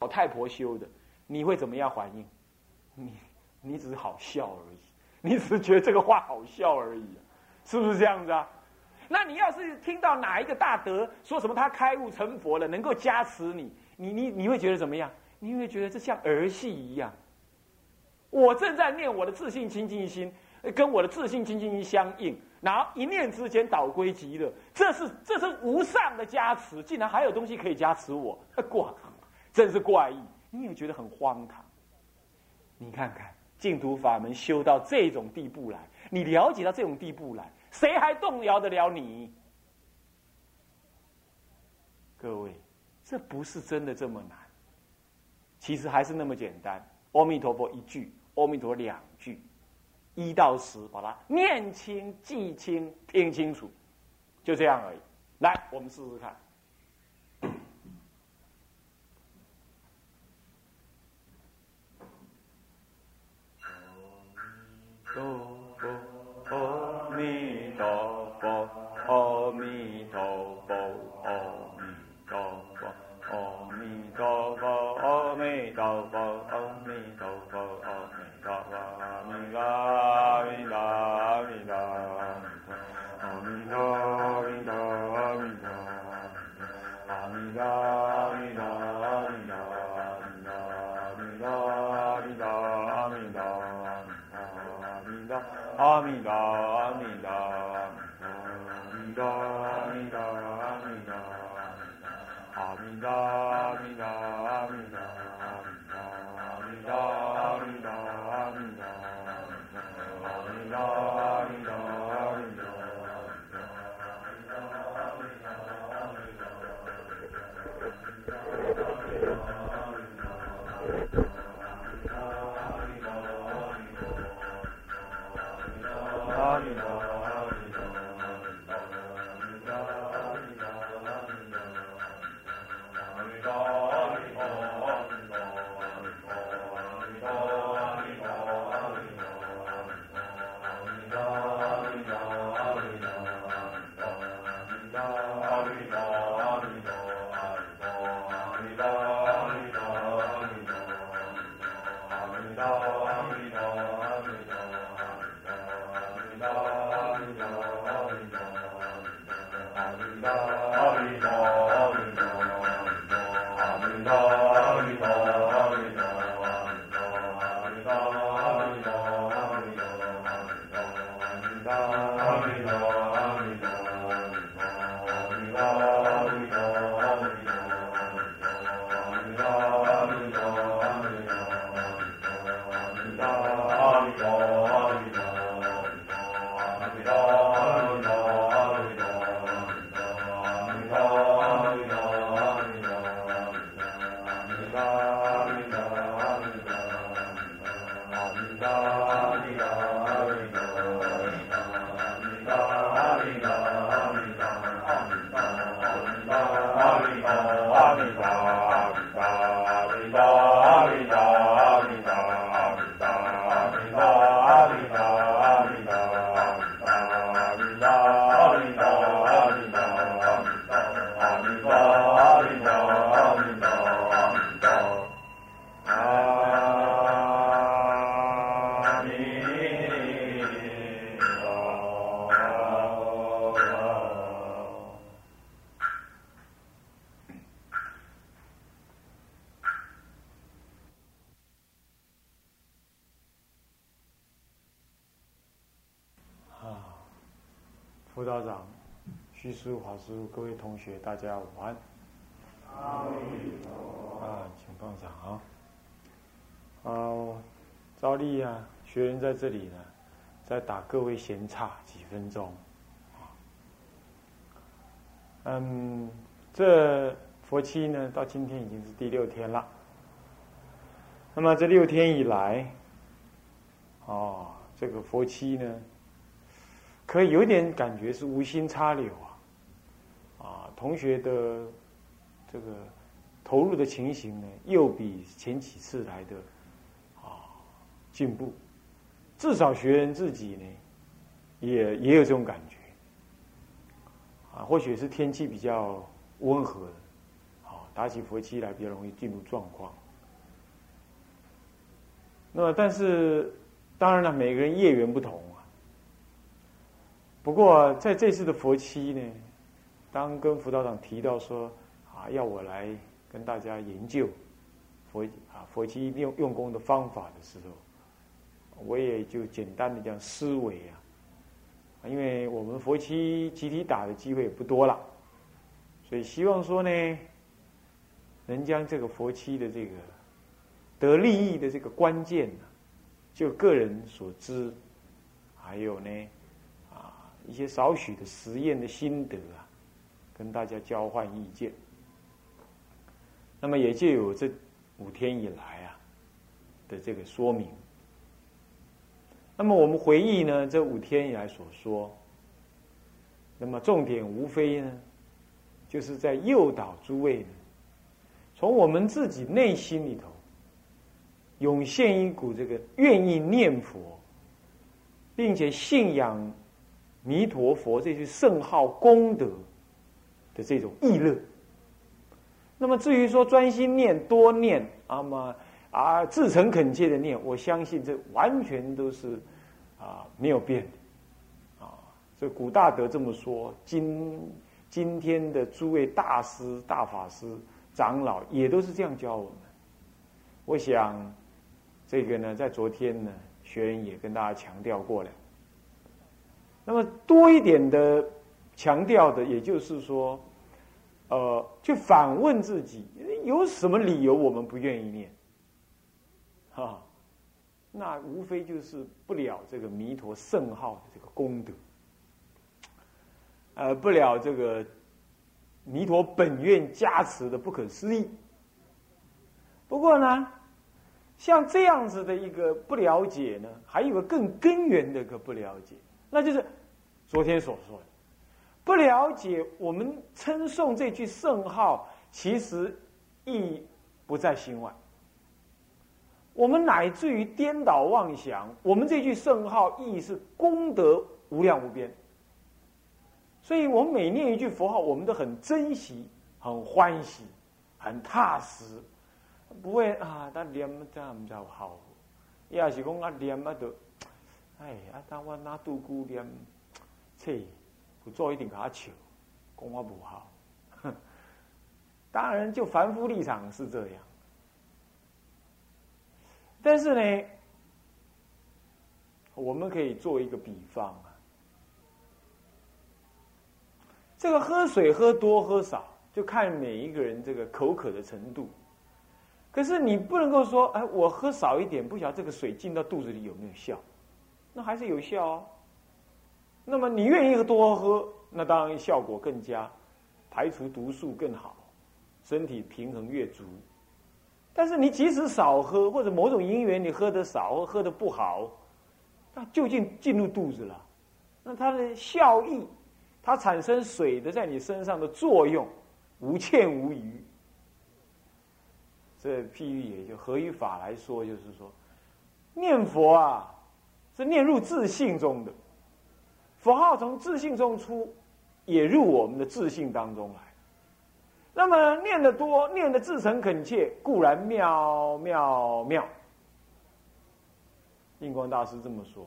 老太婆修的，你会怎么样反应？你你只是好笑而已，你只是觉得这个话好笑而已，是不是这样子啊？那你要是听到哪一个大德说什么他开悟成佛了，能够加持你，你你你会觉得怎么样？你会觉得这像儿戏一样。我正在念我的自信清净心，跟我的自信清净心相应，然后一念之间导归极乐，这是这是无上的加持，竟然还有东西可以加持我，怪，真是怪异。你也觉得很荒唐。你看看净土法门修到这种地步来，你了解到这种地步来，谁还动摇得了你？各位，这不是真的这么难，其实还是那么简单。阿弥陀佛一句。阿弥陀佛两句，一到十，把它念清、记清、听清楚，就这样而已。来，我们试试看。副道长、徐师傅、华师傅、各位同学，大家午安。啊，请放掌啊。啊，照例啊，学员在这里呢，再打各位闲岔几分钟。嗯，这佛期呢，到今天已经是第六天了。那么这六天以来，哦，这个佛期呢？可以有点感觉是无心插柳啊，啊，同学的这个投入的情形呢，又比前几次来的啊进步，至少学员自己呢，也也有这种感觉，啊，或许是天气比较温和，啊，打起佛七来比较容易进入状况。那么，但是当然了，每个人业缘不同。不过在这次的佛七呢，当跟辅导长提到说啊，要我来跟大家研究佛啊佛七用用功的方法的时候，我也就简单的讲思维啊，因为我们佛七集体打的机会也不多了，所以希望说呢，能将这个佛七的这个。得利益的这个关键呢，就个人所知，还有呢，一些少许的实验的心得啊，跟大家交换意见。那么也就有这五天以来啊的这个说明。那么我们回忆呢，这五天以来所说，那么重点无非呢，就是在诱导诸位呢，从我们自己内心里头。涌现一股这个愿意念佛，并且信仰弥陀佛这些圣号功德的这种意乐。那么至于说专心念、多念，那么啊至诚恳切的念，我相信这完全都是啊没有变的啊。这古大德这么说，今今天的诸位大师、大法师、长老也都是这样教我们。我想。这个呢，在昨天呢，学员也跟大家强调过了。那么多一点的强调的，也就是说，呃，去反问自己，有什么理由我们不愿意念？哈，那无非就是不了这个弥陀圣号的这个功德，呃，不了这个弥陀本愿加持的不可思议。不过呢。像这样子的一个不了解呢，还有个更根源的一个不了解，那就是昨天所说的不了解。我们称颂这句圣号，其实意义不在心外。我们乃至于颠倒妄想，我们这句圣号意义是功德无量无边。所以我们每念一句佛号，我们都很珍惜、很欢喜、很踏实。不会啊，他念这样唔就好，要是讲啊念啊都，哎啊，当我拿杜姑念，切，不做一定给他求，讲我不好。当然，就凡夫立场是这样，但是呢，我们可以做一个比方啊，这个喝水喝多喝少，就看每一个人这个口渴的程度。可是你不能够说，哎，我喝少一点，不晓得这个水进到肚子里有没有效？那还是有效哦。那么你愿意多喝，那当然效果更佳，排除毒素更好，身体平衡越足。但是你即使少喝，或者某种因缘你喝的少喝的不好，那究竟进入肚子了，那它的效益，它产生水的在你身上的作用，无欠无余。这譬喻也就合于法来说，就是说，念佛啊，是念入自信中的，佛号从自信中出，也入我们的自信当中来。那么念得多，念的至诚恳切，固然妙妙妙。印光大师这么说，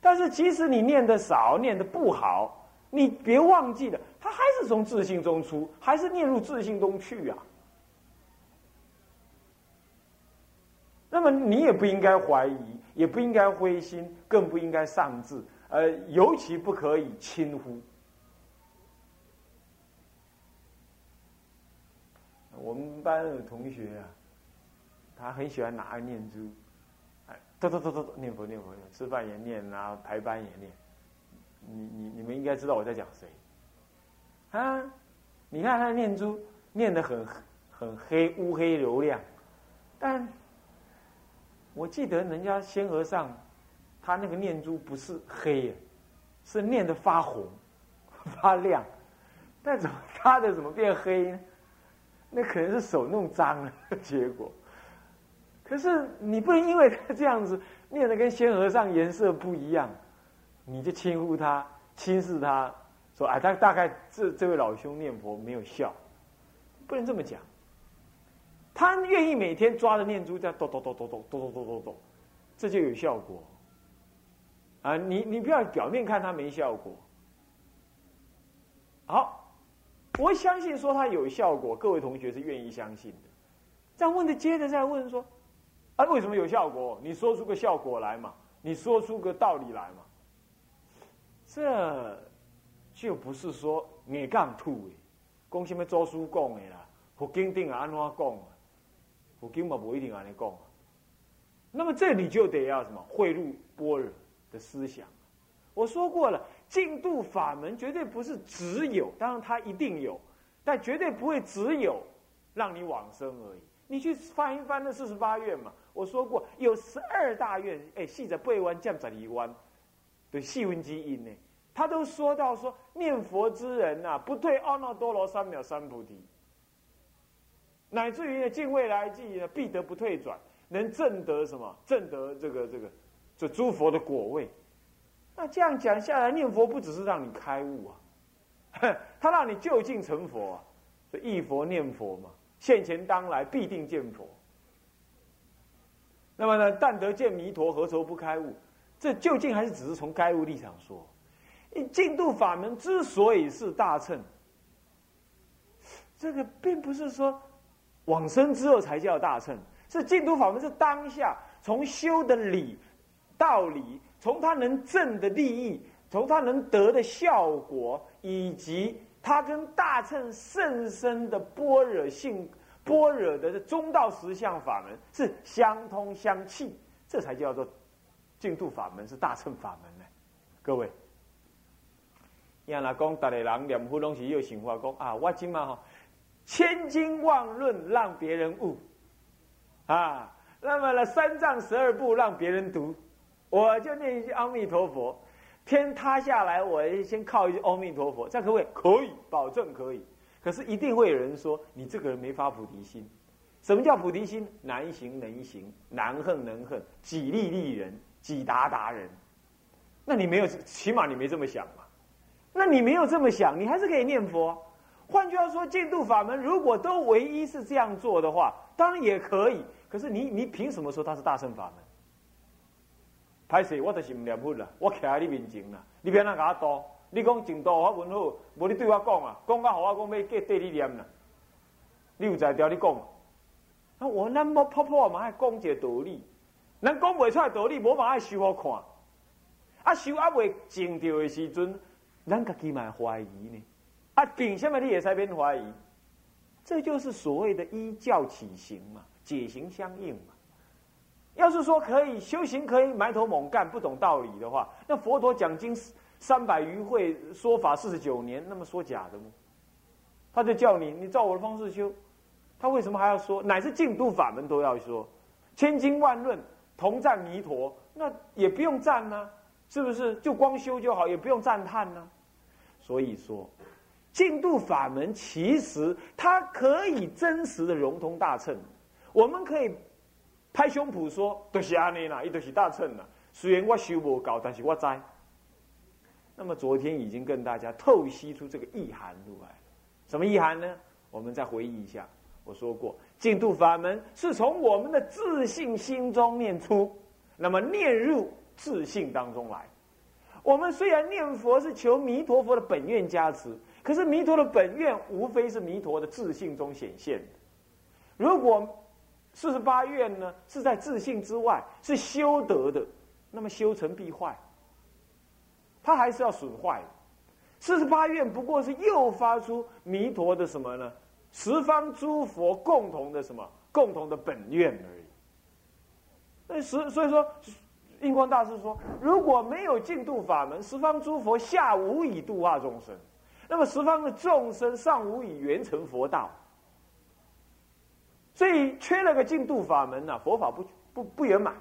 但是即使你念的少，念的不好，你别忘记了，他还是从自信中出，还是念入自信中去啊。那么你也不应该怀疑，也不应该灰心，更不应该丧志，呃，尤其不可以轻忽。我们班的同学啊，他很喜欢拿念珠，哎，嘟嘟嘟嘟念佛念佛念，吃饭也念，然后排班也念。你你你们应该知道我在讲谁啊？你看他的念珠念的很很黑乌黑流亮，但。我记得人家仙和尚，他那个念珠不是黑，是念的发红、发亮，但怎么他的怎么变黑呢？那可能是手弄脏了 结果。可是你不能因为他这样子念的跟仙和尚颜色不一样，你就轻忽他、轻视他，说哎，他大概这这位老兄念佛没有效，不能这么讲。他愿意每天抓着念珠在咚咚咚咚咚咚咚咚咚咚，这就有效果。啊，你你不要表面看它没效果。好，我相信说它有效果，各位同学是愿意相信的。这样问的接着再问说，啊，为什么有效果？你说出个效果来嘛，你说出个道理来嘛。这就不是说你杠吐的，讲什么周书讲的啦，佛经定啊安怎讲？佛经嘛不一定安尼讲。那么这里就得要什么贿赂波若的思想。我说过了，净度法门绝对不是只有，当然它一定有，但绝对不会只有让你往生而已。你去翻一翻那四十八愿嘛，我说过有十二大愿，哎，细着背弯降十二弯，对细温基因呢。他都说到说念佛之人呐，不退阿耨多罗三藐三菩提，乃至于呢，尽未来际呢，必得不退转，能证得什么？证得这个这个这诸佛的果位。那这样讲下来，念佛不只是让你开悟啊，他让你就近成佛啊，所以佛念佛嘛，现前当来必定见佛。那么呢，但得见弥陀，何愁不开悟？这究竟还是只是从开悟立场说。净度法门之所以是大乘，这个并不是说往生之后才叫大乘，是净度法门是当下从修的理、道理，从他能证的利益，从他能得的效果，以及他跟大乘甚深的般若性、般若的中道实相法门是相通相契，这才叫做净度法门是大乘法门呢，各位。要来讲，大个人念佛拢是有想法，讲啊，我今嘛吼千金万论让别人悟啊，那么呢三藏十二部让别人读，我就念一句阿弥陀佛，天塌下来我先靠一句阿弥陀佛，这样可不可以？可以，保证可以。可是一定会有人说，你这个人没发菩提心。什么叫菩提心？难行能行，难恨能恨，己利利人，己达达人。那你没有，起码你没这么想嘛。那你没有这么想，你还是可以念佛。换句话说，净度法门如果都唯一是这样做的话，当然也可以。可是你你凭什么说它是大乘法门？歹势，我就是唔念佛啦，我徛在你面前啦，你别那甲我多。你讲净度法门好，无你对我讲啊，讲甲我讲要过对你念啦。你有在调你讲？那我那么婆婆嘛爱讲一个道理，咱讲袂出来道理，无嘛爱修好看。啊修啊未正着的时阵。咱家己嘛怀疑呢，啊，凭什么你也在边怀疑？这就是所谓的依教起行嘛，解行相应嘛。要是说可以修行，可以埋头猛干，不懂道理的话，那佛陀讲经三百余会，说法四十九年，那么说假的吗？他就叫你，你照我的方式修，他为什么还要说？乃至净土法门都要说，千经万论同赞弥陀，那也不用赞呢。是不是就光修就好，也不用赞叹呢？所以说，净度法门其实它可以真实的融通大乘。我们可以拍胸脯说，都是安尼啦，伊都是大乘啦。虽然我修不高，但是我在。那么昨天已经跟大家透析出这个意涵出来，什么意涵呢？我们再回忆一下，我说过，净度法门是从我们的自信心中念出，那么念入。自信当中来，我们虽然念佛是求弥陀佛的本愿加持，可是弥陀的本愿无非是弥陀的自信中显现的。如果四十八愿呢是在自信之外，是修得的，那么修成必坏，它还是要损坏的。四十八愿不过是诱发出弥陀的什么呢？十方诸佛共同的什么？共同的本愿而已。那十所以说。印光大师说：“如果没有净度法门，十方诸佛下无以度化众生，那么十方的众生上无以圆成佛道。所以缺了个净度法门呢，佛法不不不圆满。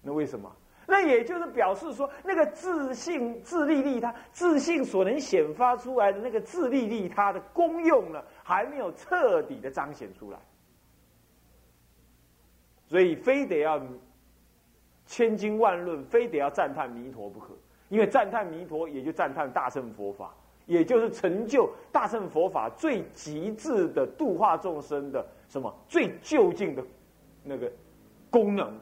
那为什么？那也就是表示说，那个自信自利利他自信所能显发出来的那个自利利他的功用呢，还没有彻底的彰显出来。所以非得要。”千经万论，非得要赞叹弥陀不可，因为赞叹弥陀，也就赞叹大乘佛法，也就是成就大乘佛法最极致的度化众生的什么最究竟的那个功能。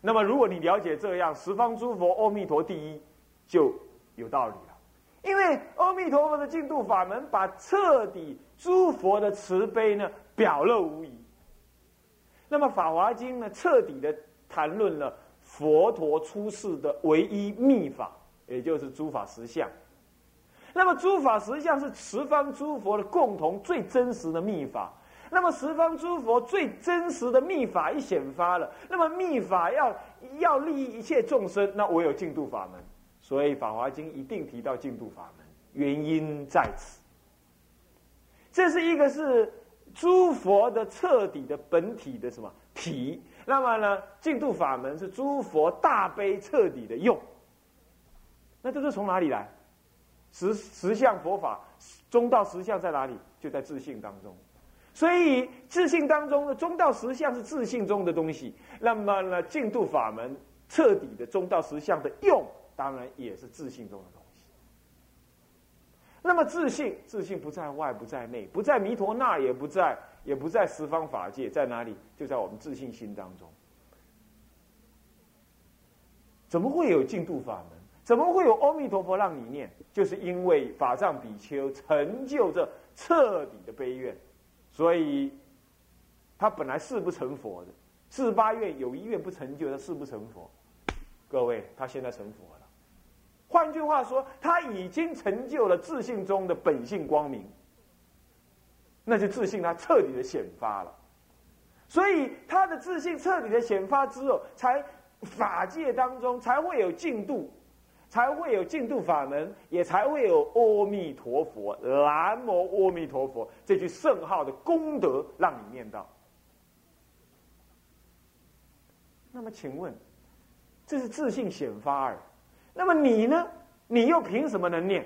那么，如果你了解这样，十方诸佛阿弥陀第一，就有道理了。因为阿弥陀佛的净土法门，把彻底诸佛的慈悲呢表露无遗。那么《法华经》呢，彻底的谈论了佛陀出世的唯一秘法，也就是诸法实相。那么诸法实相是十方诸佛的共同最真实的秘法。那么十方诸佛最真实的秘法一显发了，那么秘法要要利益一切众生，那我有净度法门，所以《法华经》一定提到净度法门，原因在此。这是一个是诸佛的彻底的本体的什么体？那么呢，净度法门是诸佛大悲彻底的用。那这是从哪里来？实实相佛法中道实相在哪里？就在自信当中。所以自信当中的中道实相是自信中的东西，那么呢，净度法门彻底的中道实相的用，当然也是自信中的东西。那么自信，自信不在外，不在内，不在弥陀那，也不在，也不在十方法界，在哪里？就在我们自信心当中。怎么会有净度法门？怎么会有阿弥陀佛让你念？就是因为法藏比丘成就这彻底的悲愿。所以，他本来是不成佛的，四八愿有一愿不成就，他是不成佛。各位，他现在成佛了。换句话说，他已经成就了自信中的本性光明，那就自信他彻底的显发了。所以，他的自信彻底的显发之后，才法界当中才会有进度。才会有净土法门，也才会有阿弥陀佛、南无阿弥陀佛这句圣号的功德，让你念到。那么，请问，这是自信显发耳。那么你呢？你又凭什么能念？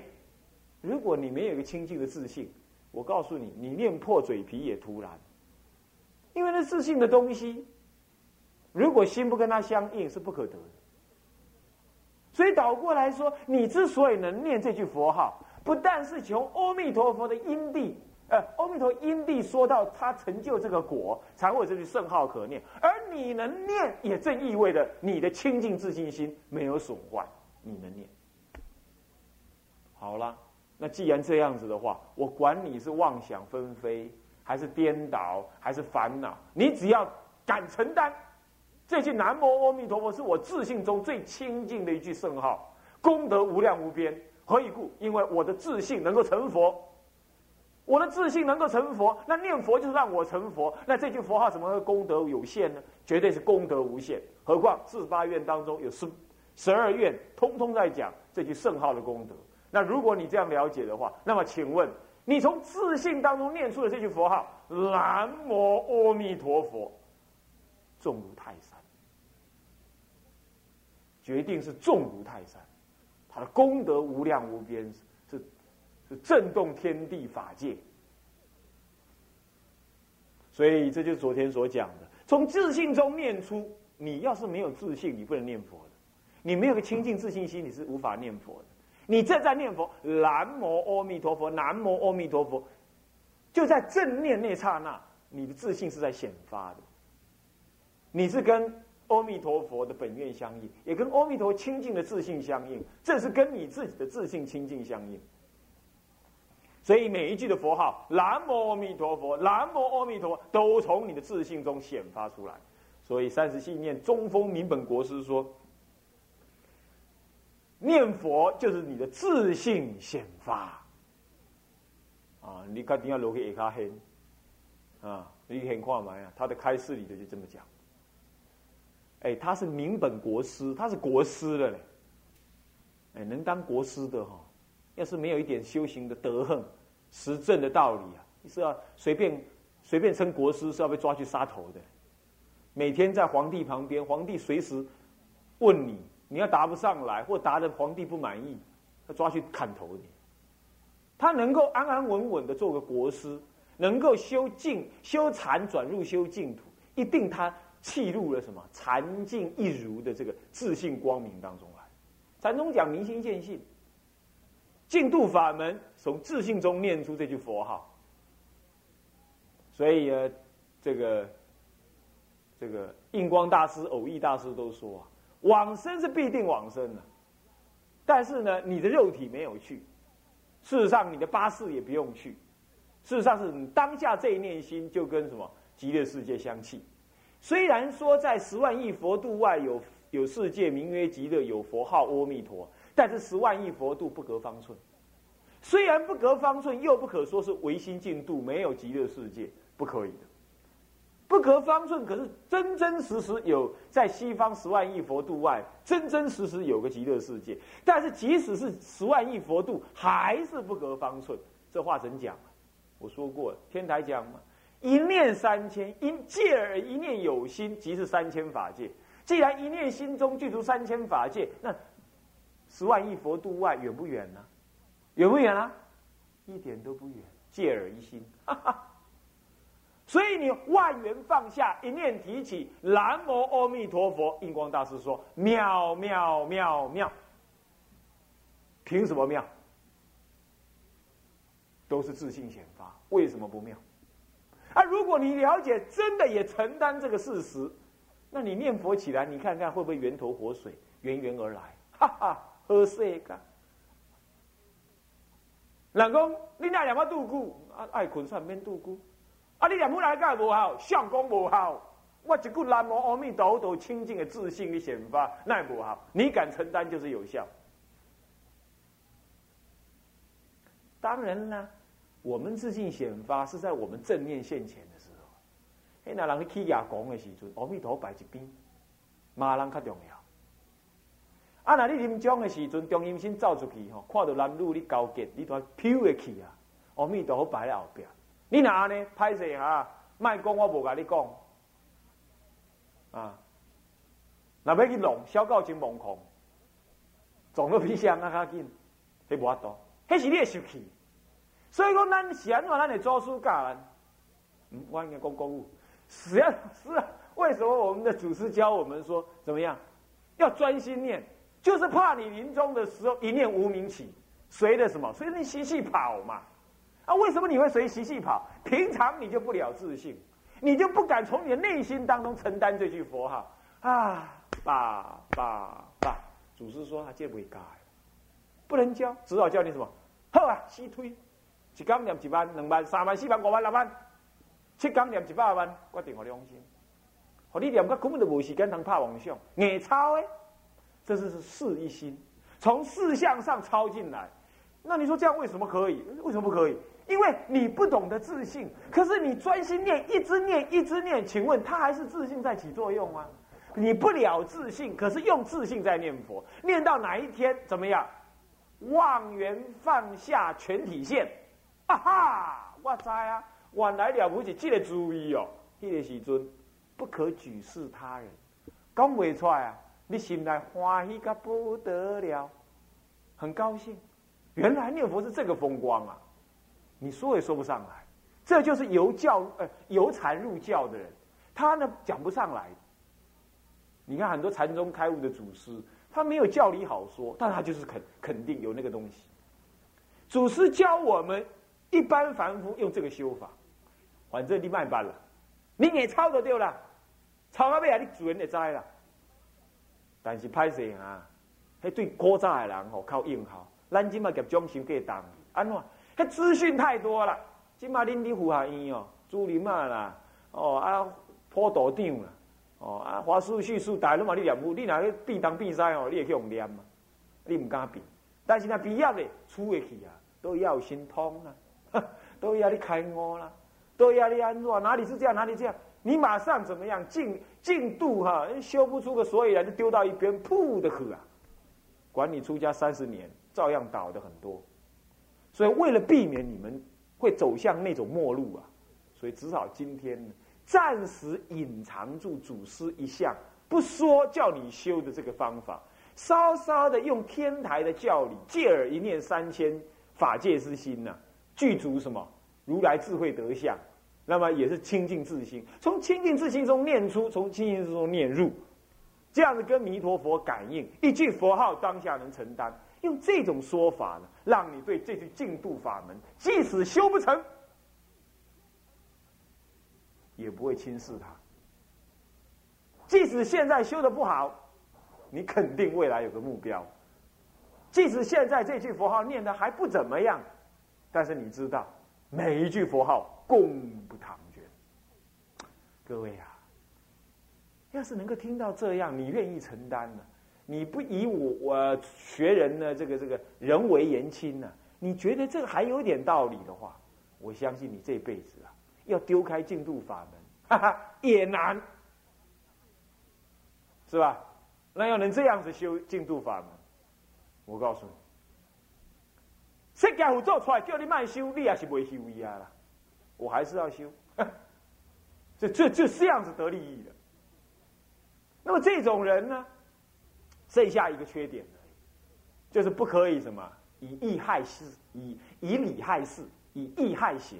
如果你没有一个清净的自信，我告诉你，你念破嘴皮也徒然。因为那自信的东西，如果心不跟它相应，是不可得的。所以倒过来说，你之所以能念这句佛号，不但是从阿弥陀佛的因地，呃，阿弥陀因地说到他成就这个果，才会有这句圣号可念。而你能念，也正意味着你的清净自信心没有损坏，你能念。好了，那既然这样子的话，我管你是妄想纷飞，还是颠倒，还是烦恼，你只要敢承担。这句南无阿弥陀佛是我自信中最清净的一句圣号，功德无量无边。何以故？因为我的自信能够成佛，我的自信能够成佛，那念佛就是让我成佛。那这句佛号怎么会功德有限呢？绝对是功德无限。何况四十八愿当中有十十二愿，通通在讲这句圣号的功德。那如果你这样了解的话，那么请问，你从自信当中念出的这句佛号“南无阿弥陀佛”，重如泰山。决定是重如泰山，他的功德无量无边，是是震动天地法界。所以这就是昨天所讲的，从自信中念出。你要是没有自信，你不能念佛的。你没有个清净自信心，你是无法念佛的。你正在念佛，南无阿弥陀佛，南无阿弥陀佛，就在正念那刹那，你的自信是在显发的。你是跟。阿弥陀佛的本愿相应，也跟阿弥陀清净的自信相应，这是跟你自己的自信清净相应。所以每一句的佛号“南无阿弥陀佛”“南无阿弥陀”都从你的自信中显发出来。所以三十信念中风明本国师说：“念佛就是你的自信显发。”啊，你看定要留给下黑啊，你很看嘛呀，他的开示里头就这么讲。哎，他是明本国师，他是国师了嘞。哎，能当国师的哈，要是没有一点修行的德行、实证的道理啊，是要随便随便称国师是要被抓去杀头的。每天在皇帝旁边，皇帝随时问你，你要答不上来，或答的皇帝不满意，他抓去砍头你。他能够安安稳稳的做个国师，能够修净修禅转入修净土，一定他。契入了什么禅境一如的这个自信光明当中来。禅宗讲明心见性，净度法门从自信中念出这句佛号。所以呢，这个这个印光大师、偶益大师都说啊，往生是必定往生的，但是呢，你的肉体没有去，事实上你的八世也不用去，事实上是你当下这一念心就跟什么极乐世界相契。虽然说在十万亿佛度外有有世界名曰极乐，有佛号阿弥陀，但是十万亿佛度不隔方寸。虽然不隔方寸，又不可说是唯心净度，没有极乐世界。不可以的，不隔方寸。可是真真实实有在西方十万亿佛度外，真真实实有个极乐世界。但是即使是十万亿佛度，还是不隔方寸。这话怎讲？我说过，天台讲嘛，一念三千，因借而一念有心，即是三千法界。既然一念心中具足三千法界，那十万亿佛度外远不远呢？远不远啊？一点都不远。借而一心，哈哈。所以你万缘放下，一念提起南无阿弥陀佛。印光大师说：妙妙妙妙。凭什么妙？都是自信显发，为什么不妙？啊，如果你了解，真的也承担这个事实，那你念佛起来，你看看会不会源头活水，源源而来？哈哈，喝水噶。人公你那两么度孤，啊，爱困上免度孤。啊！你念佛来干无效，相公无效。我一句南无阿弥陀佛，清净的自信的显发，那也无效。你敢承担就是有效。当然啦，我们自信显发是在我们正面现前的时候。哎，那人去起牙讲的时阵，阿弥陀摆一边，马人较重要。啊，那你临终的时阵，中阴身走出去吼，看到男女你交结，你都飘的去啊。阿弥陀佛摆在后边。你哪呢？拍摄哈，卖讲我无甲你讲，啊，那要去弄，小狗真懵空，撞到皮箱啊较紧，迄无法度，迄是你的受气。所以讲，咱是安怎，咱的做书教人，嗯，我应该讲公务，是啊，是啊。为什么我们的祖师教我们说怎么样？要专心念，就是怕你临终的时候一念无名起，随着什么？随着你习气跑嘛。啊，为什么你会随习气跑？平常你就不了自信，你就不敢从你的内心当中承担这句佛号啊！爸爸爸，祖师说他戒不会改，不能教，只好教你什么？好啊，西推，一刚念一万、两万、三万、四万、五万、六万，七刚念一百万，决定我良心。和你念个根本就无时间通拍妄想，硬抄诶，这是是事一心，从事项上抄进来。那你说这样为什么可以？为什么不可以？因为你不懂得自信，可是你专心念，一直念，一直念，请问他还是自信在起作用吗？你不了自信，可是用自信在念佛，念到哪一天怎么样？望缘放下全体现，啊哈！我知啊，原来了不起，记得注意哦。那个时阵不可举世他人，讲不出来啊！你心内欢喜个不得了，很高兴。原来念佛是这个风光啊！你说也说不上来，这就是由教呃由禅入教的人，他呢讲不上来。你看很多禅宗开悟的祖师，他没有教理好说，但他就是肯肯定有那个东西。祖师教我们一般凡夫用这个修法，反正你慢班了，你也抄得掉了，抄到尾啊，你主人也知了。但是拍摄啊，迄对古早的人吼靠硬号，咱今嘛夹装修过当，安怎？迄资讯太多了，今嘛恁伫护下院哦，朱林啊啦，哦啊坡道长啦，哦啊华师叙述大，拢嘛你念佛，你若去比当比赛哦，你会去用念嘛？你唔敢比，但是若毕业咧，出会去啊，都要心通啊，都要你开悟啦，都要你安怎？哪里是这样？哪里这样？你马上怎么样？进进度哈，修不出个所以然，就丢到一边，噗的去啊！管你出家三十年，照样倒的很多。所以，为了避免你们会走向那种末路啊，所以至少今天，暂时隐藏住祖师一项，不说叫你修的这个方法，稍稍的用天台的教理，借耳一念三千法界之心呐，具足什么？如来智慧德相，那么也是清净自心，从清净自心中念出，从清净之中念入，这样子跟弥陀佛感应，一句佛号当下能承担。用这种说法呢，让你对这句净度法门，即使修不成，也不会轻视它；即使现在修的不好，你肯定未来有个目标；即使现在这句佛号念的还不怎么样，但是你知道，每一句佛号功不唐捐。各位啊，要是能够听到这样，你愿意承担呢？你不以我我学人呢，这个这个人为言轻呢？你觉得这个还有点道理的话，我相信你这辈子啊，要丢开净土法门，哈哈，也难，是吧？那要能这样子修净土法门，我告诉你，释迦佛做出来叫你卖修，你也是不会修呀啦，我还是要修，这这就这样子得利益的。那么这种人呢？剩下一个缺点就是不可以什么以义害事，以以理害事，以义害行，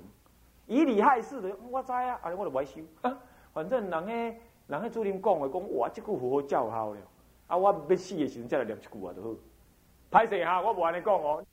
以理害事的我知啊，啊我就不修啊，反正人诶，人诶主任讲的讲，哇，这句符合叫好了，啊，我要死的时阵再来念一句啊，就好。歹势哈，我无安尼讲哦。